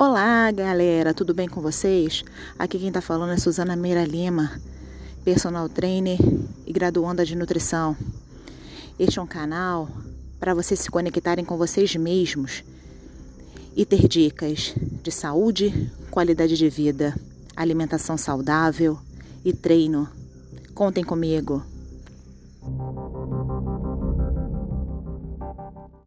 Olá, galera, tudo bem com vocês? Aqui quem está falando é Suzana Meira Lima, personal trainer e graduanda de nutrição. Este é um canal para vocês se conectarem com vocês mesmos e ter dicas de saúde, qualidade de vida, alimentação saudável e treino. Contem comigo.